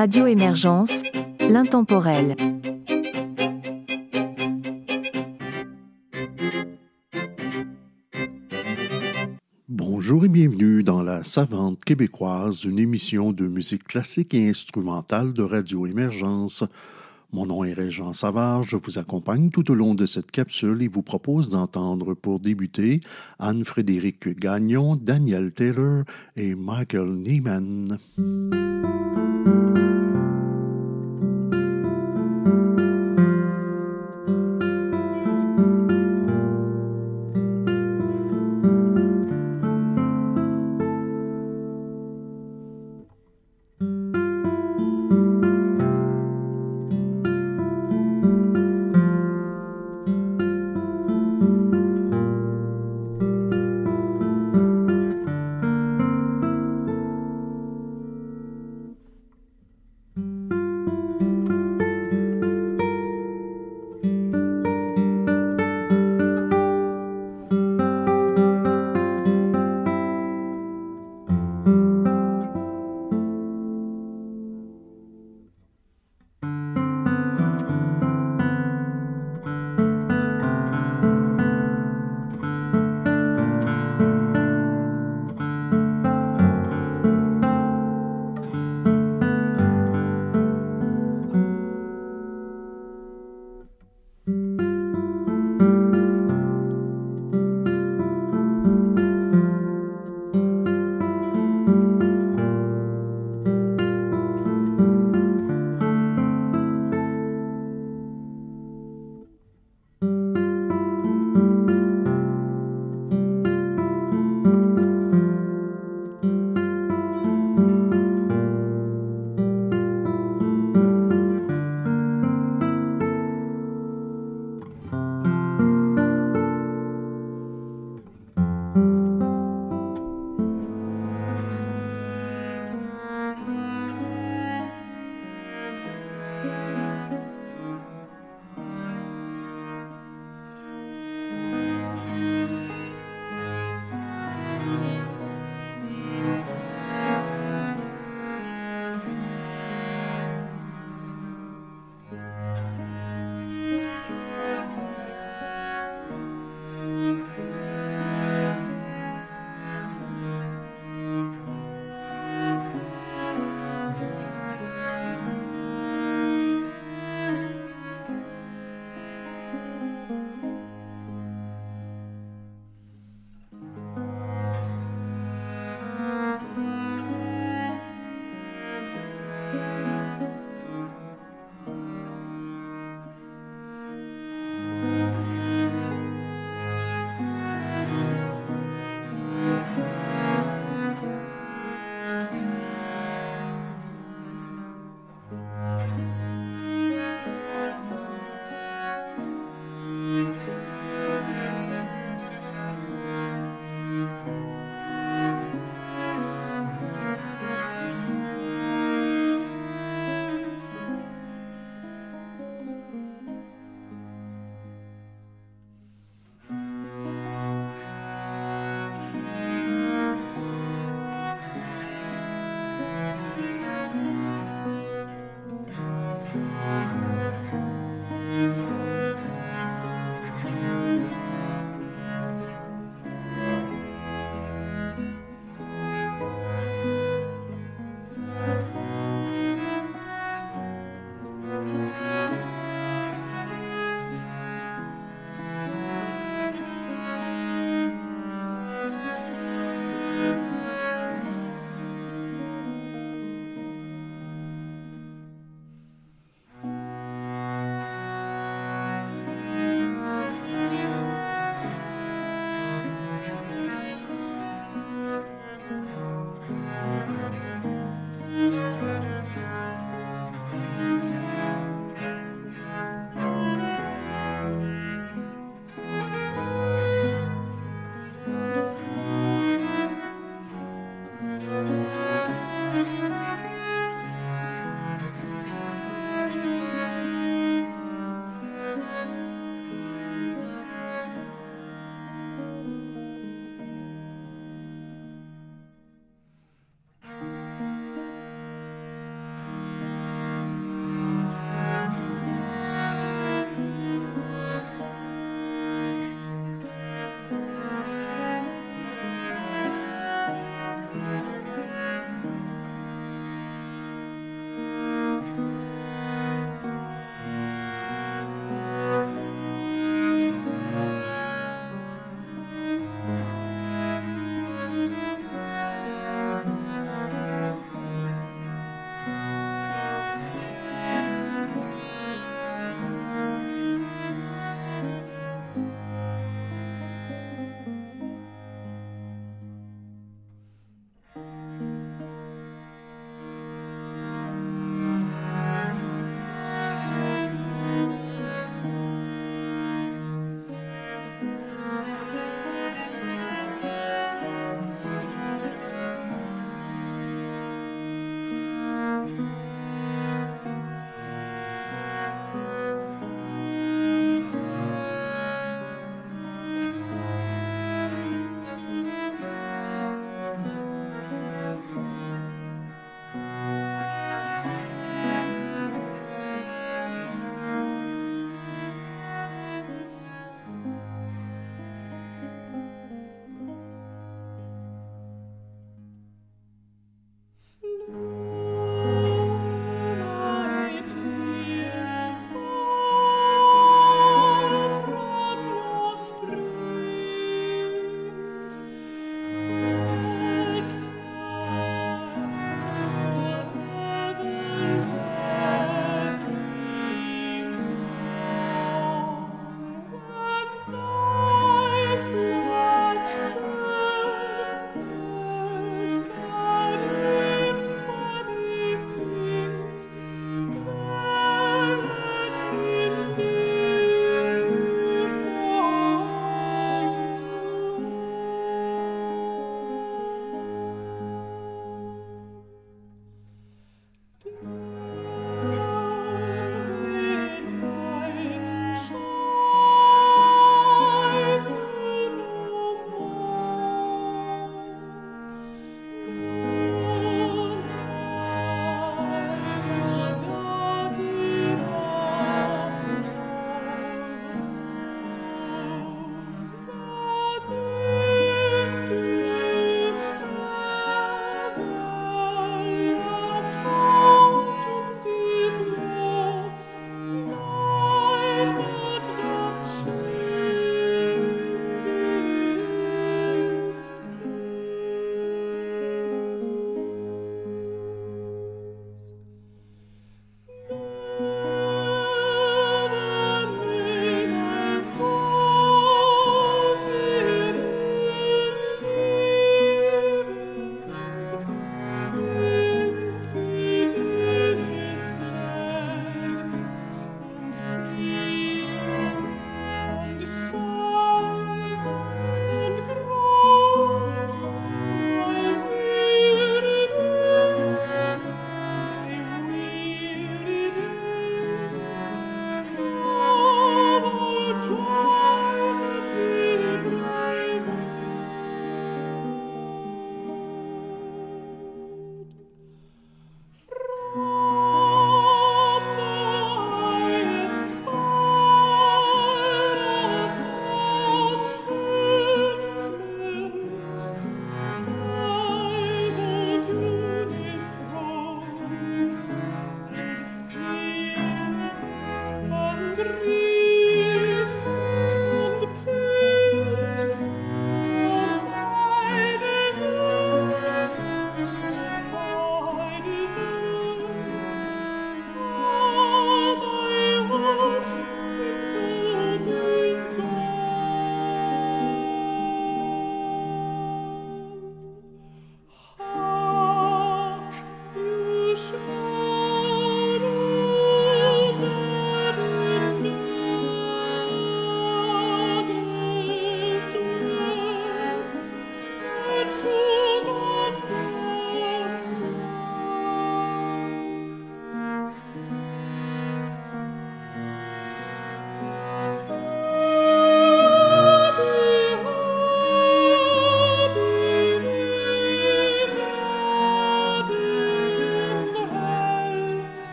Radio Émergence, l'intemporel. Bonjour et bienvenue dans La Savante québécoise, une émission de musique classique et instrumentale de Radio Émergence. Mon nom est Régent Savard, je vous accompagne tout au long de cette capsule et vous propose d'entendre pour débuter Anne-Frédéric Gagnon, Daniel Taylor et Michael Neiman.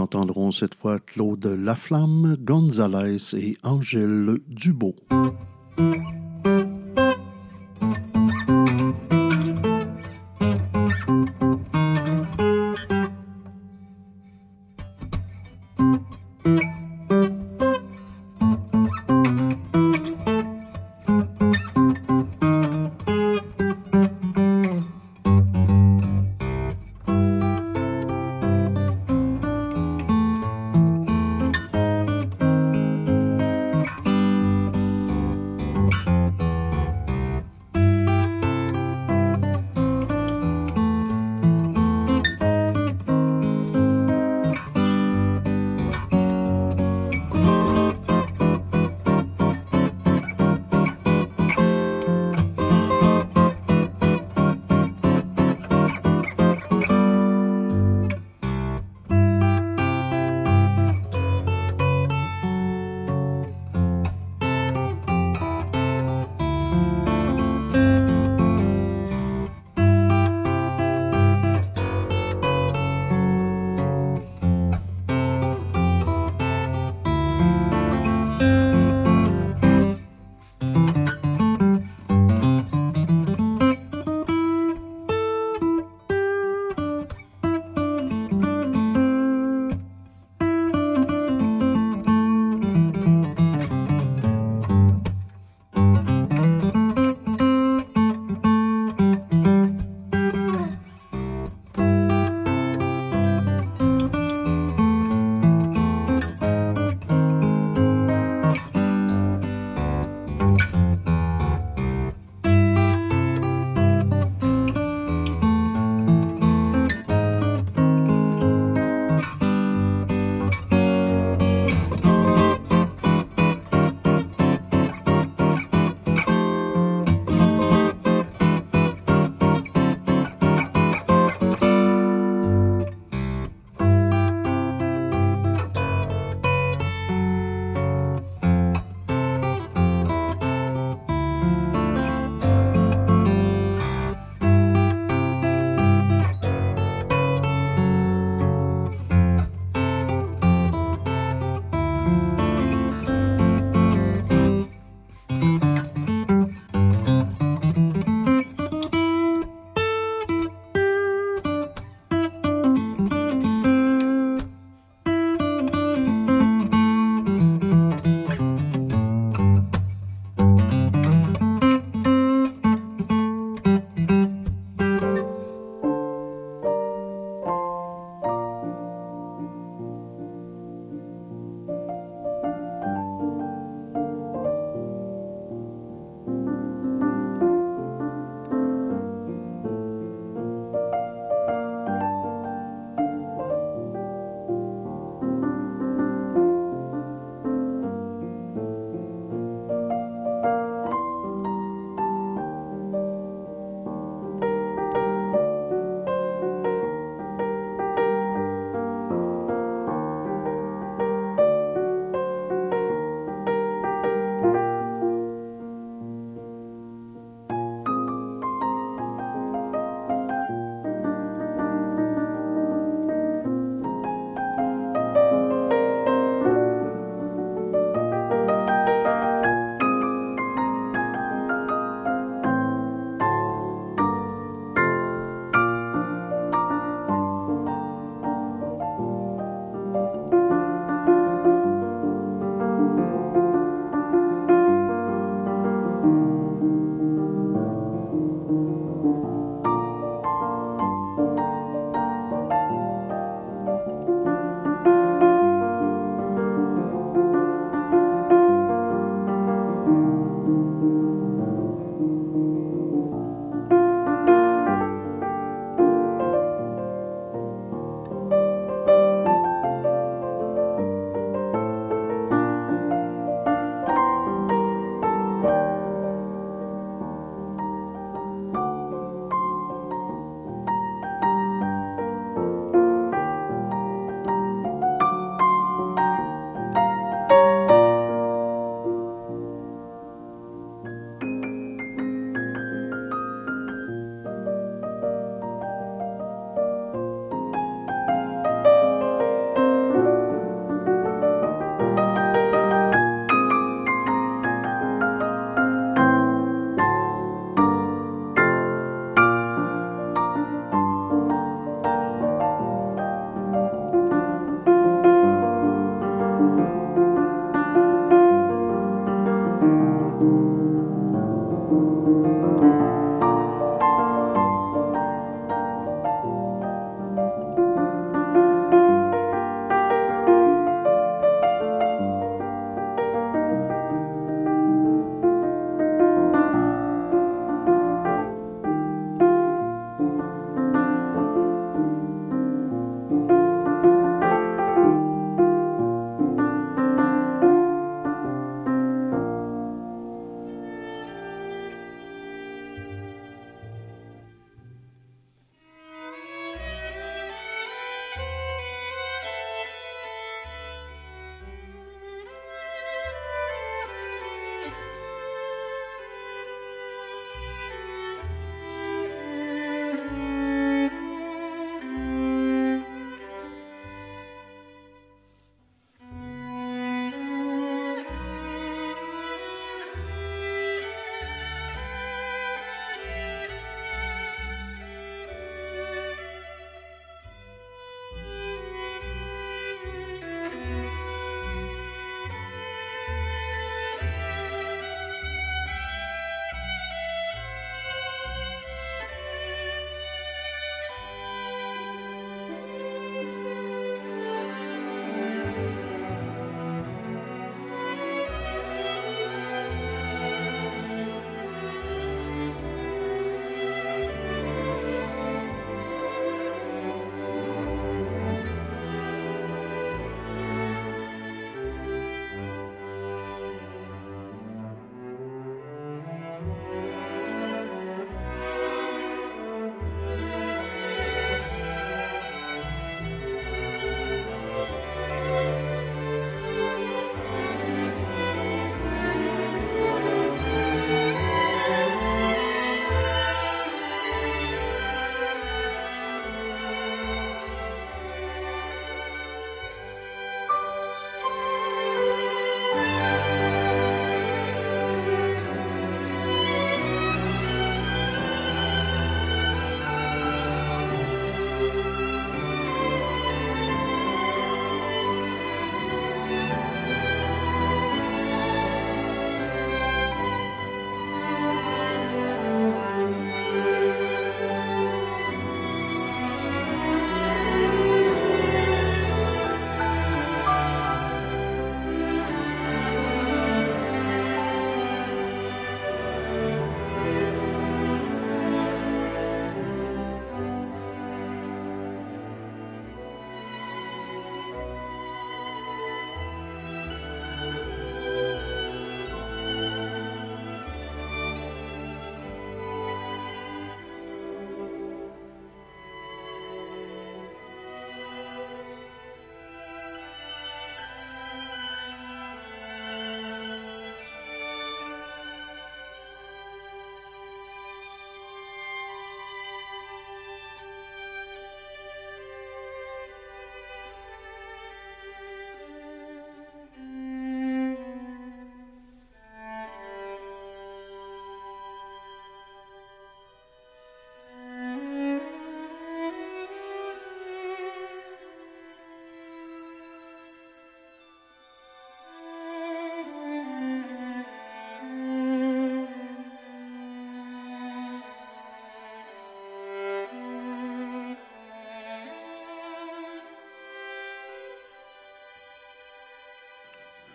Entendrons cette fois Claude Laflamme, Gonzalez et Angèle Dubo.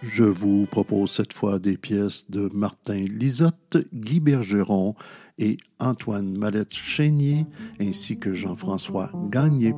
Je vous propose cette fois des pièces de Martin Lisotte, Guy Bergeron et Antoine Mallette-Chénier, ainsi que Jean-François Gagné.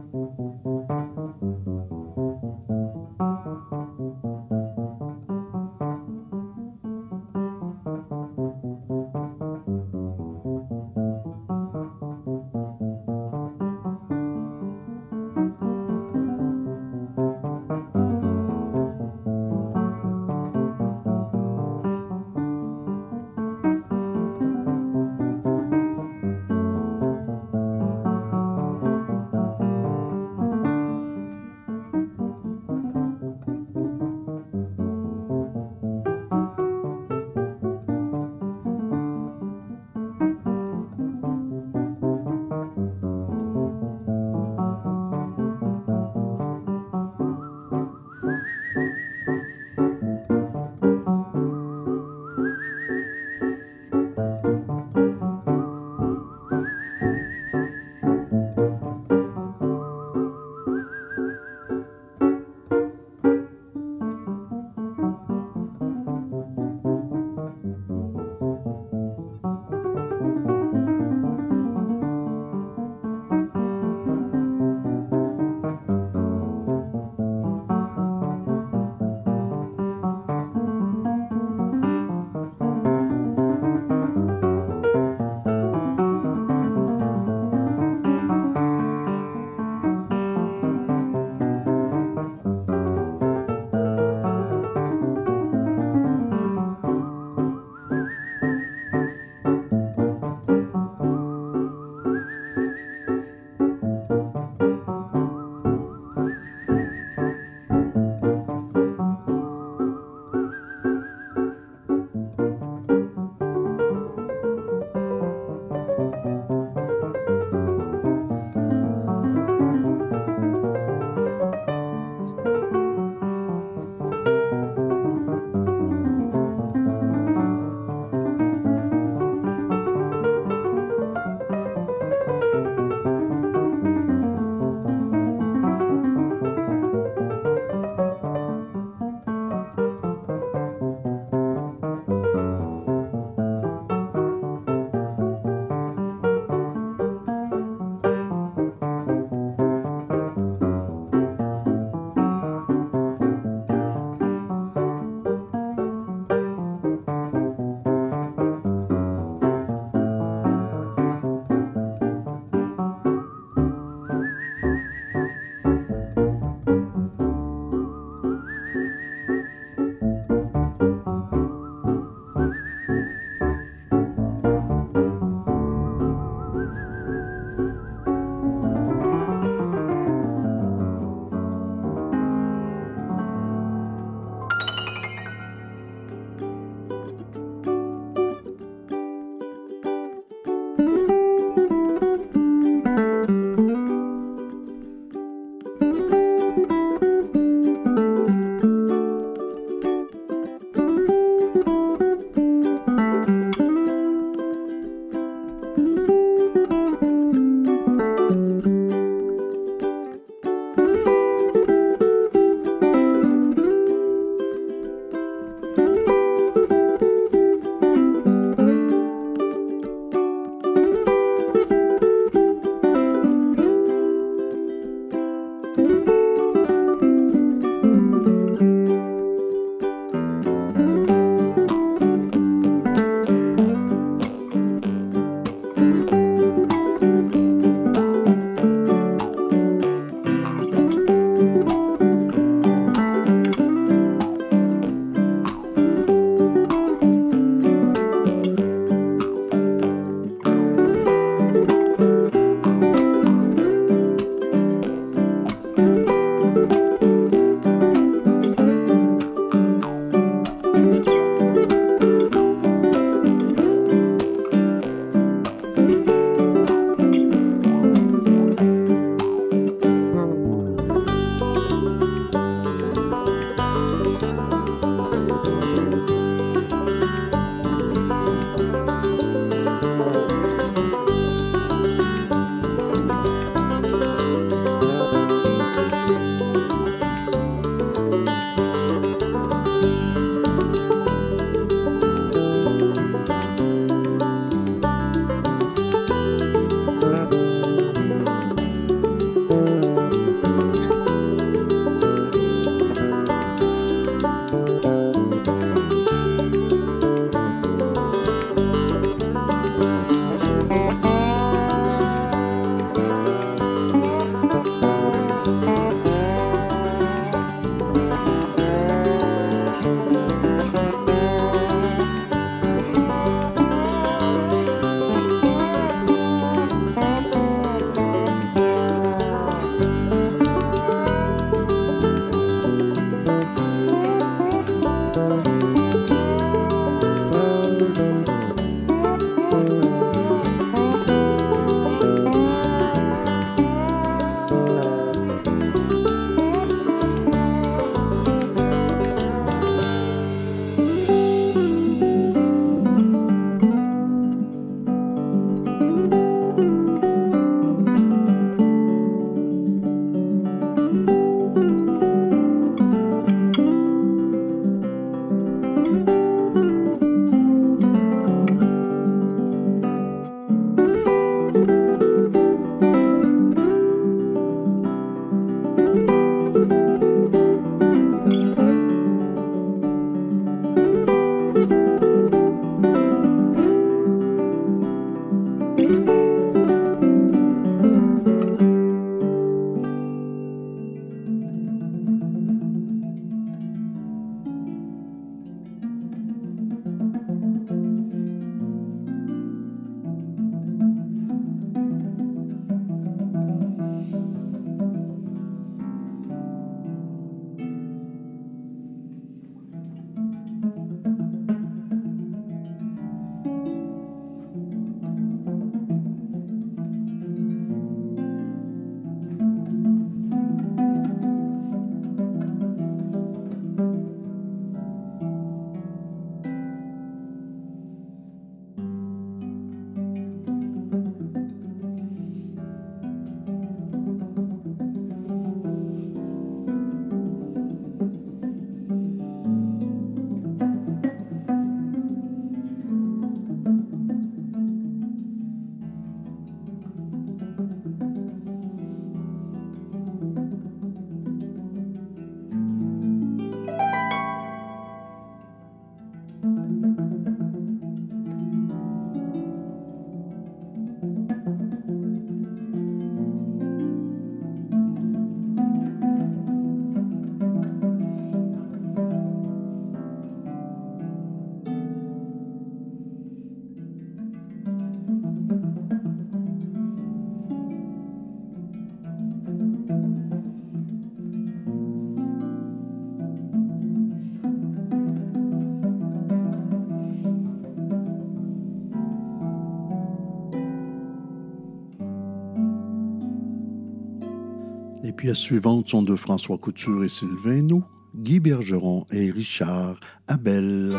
Pièces suivantes sont de François Couture et Sylvain Nou, Guy Bergeron et Richard Abel.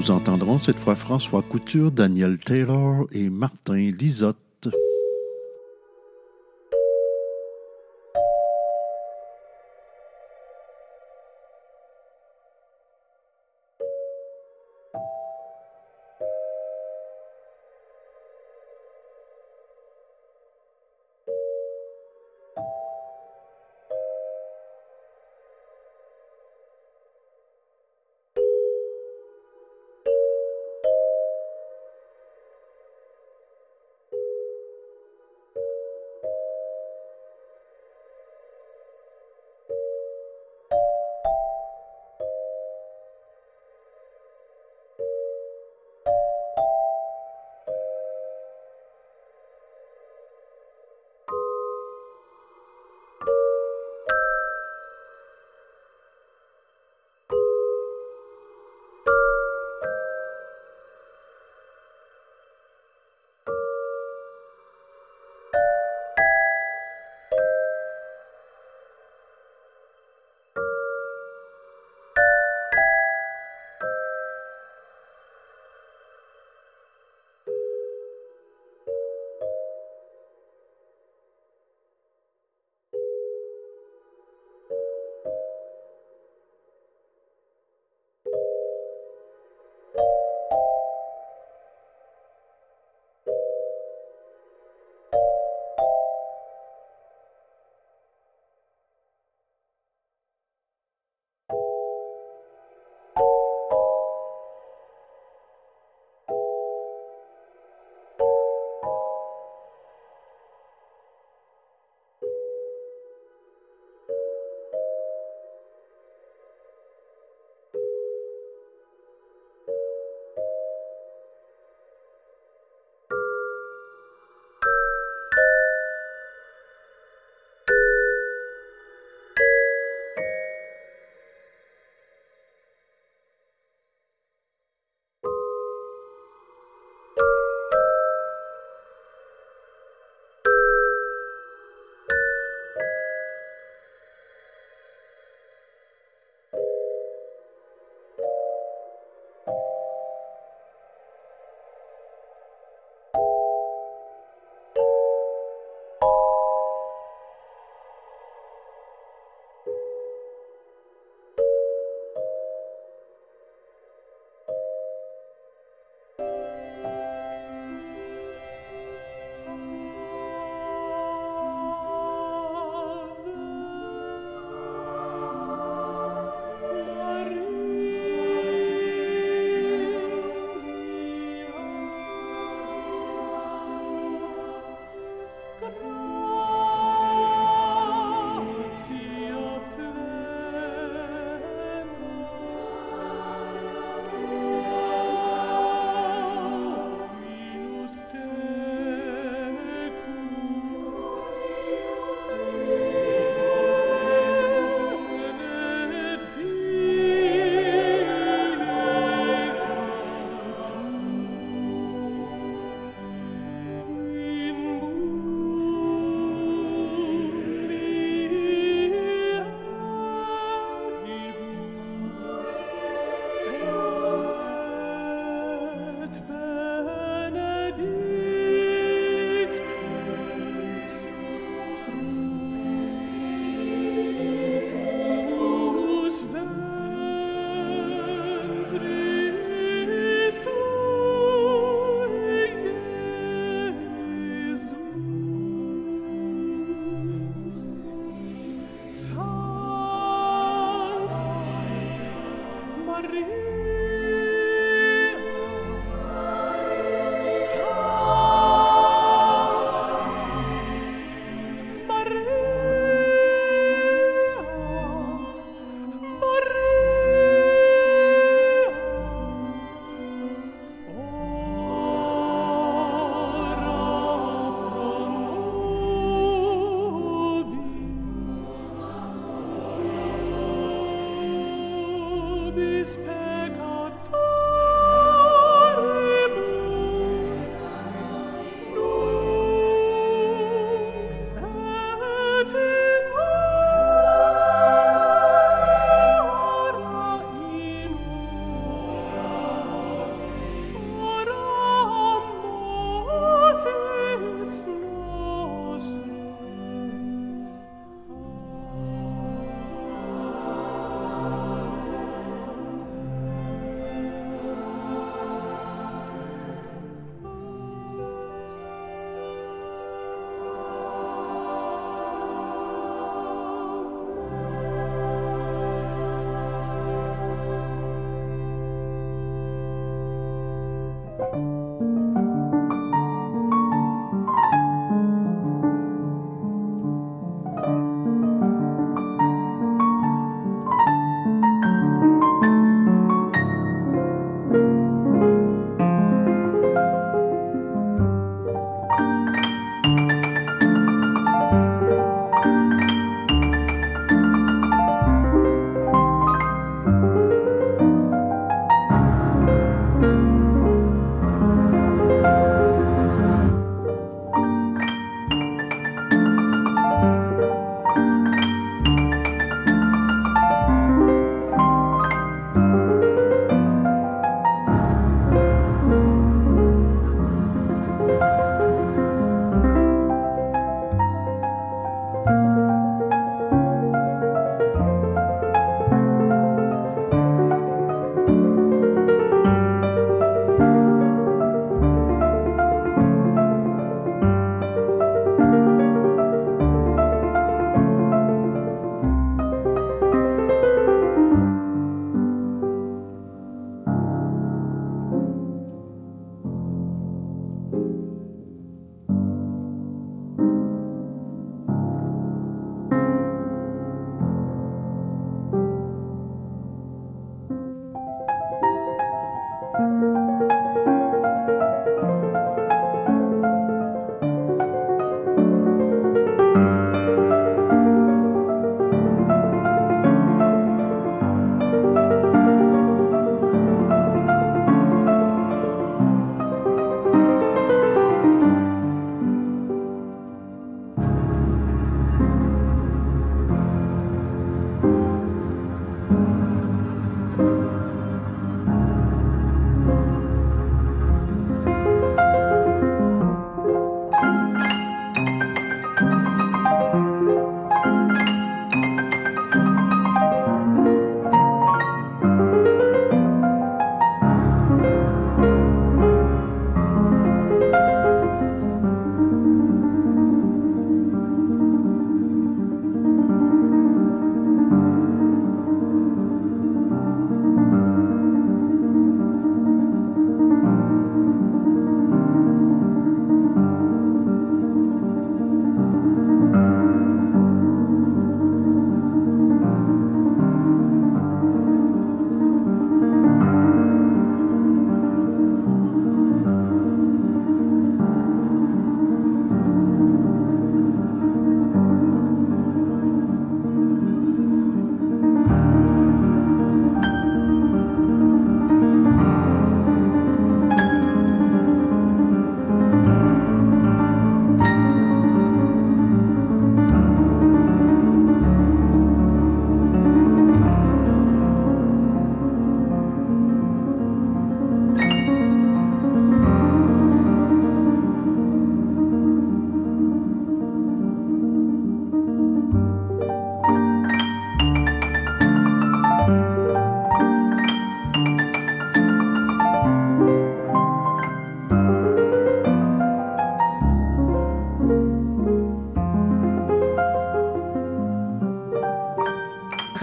Nous entendrons cette fois François Couture, Daniel Taylor et Martin Lisotte.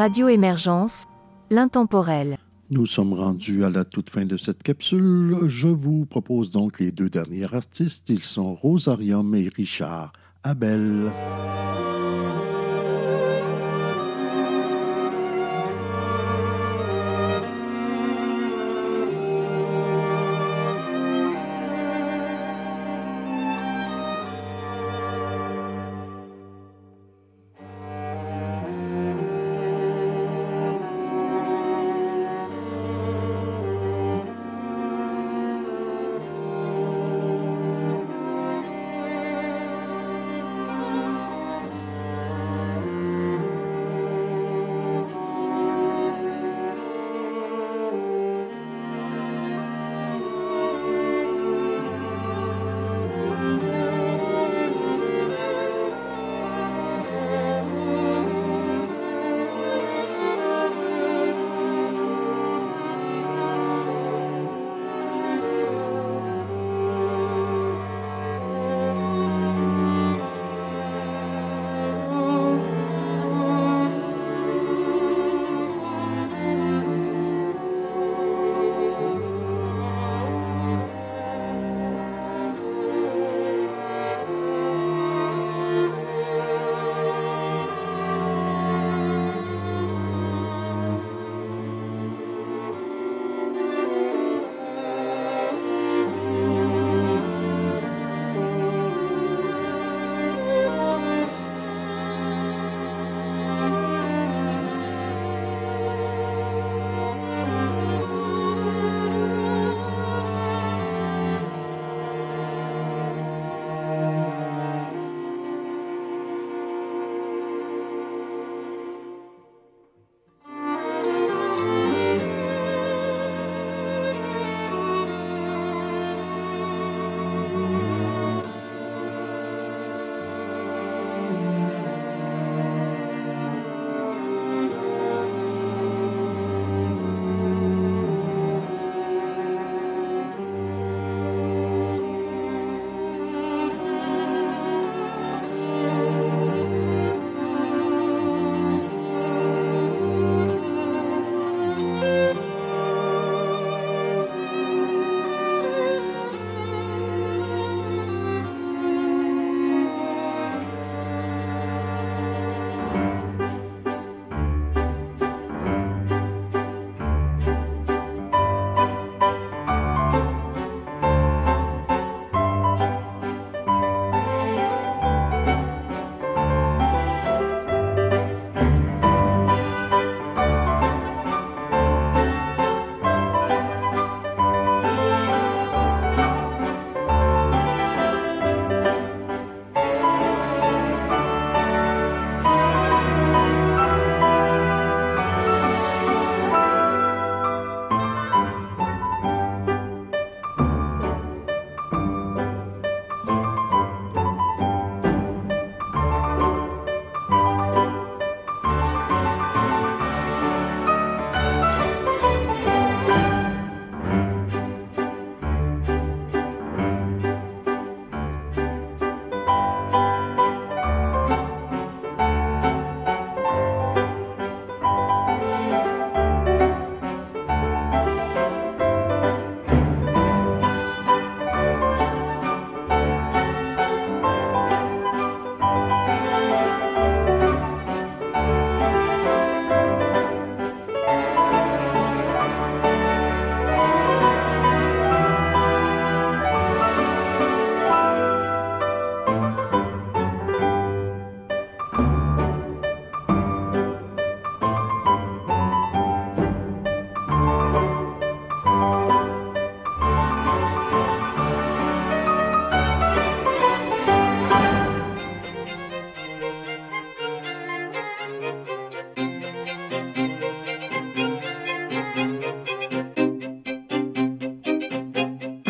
Radio Émergence, l'intemporel. Nous sommes rendus à la toute fin de cette capsule. Je vous propose donc les deux derniers artistes. Ils sont Rosarium et Richard Abel.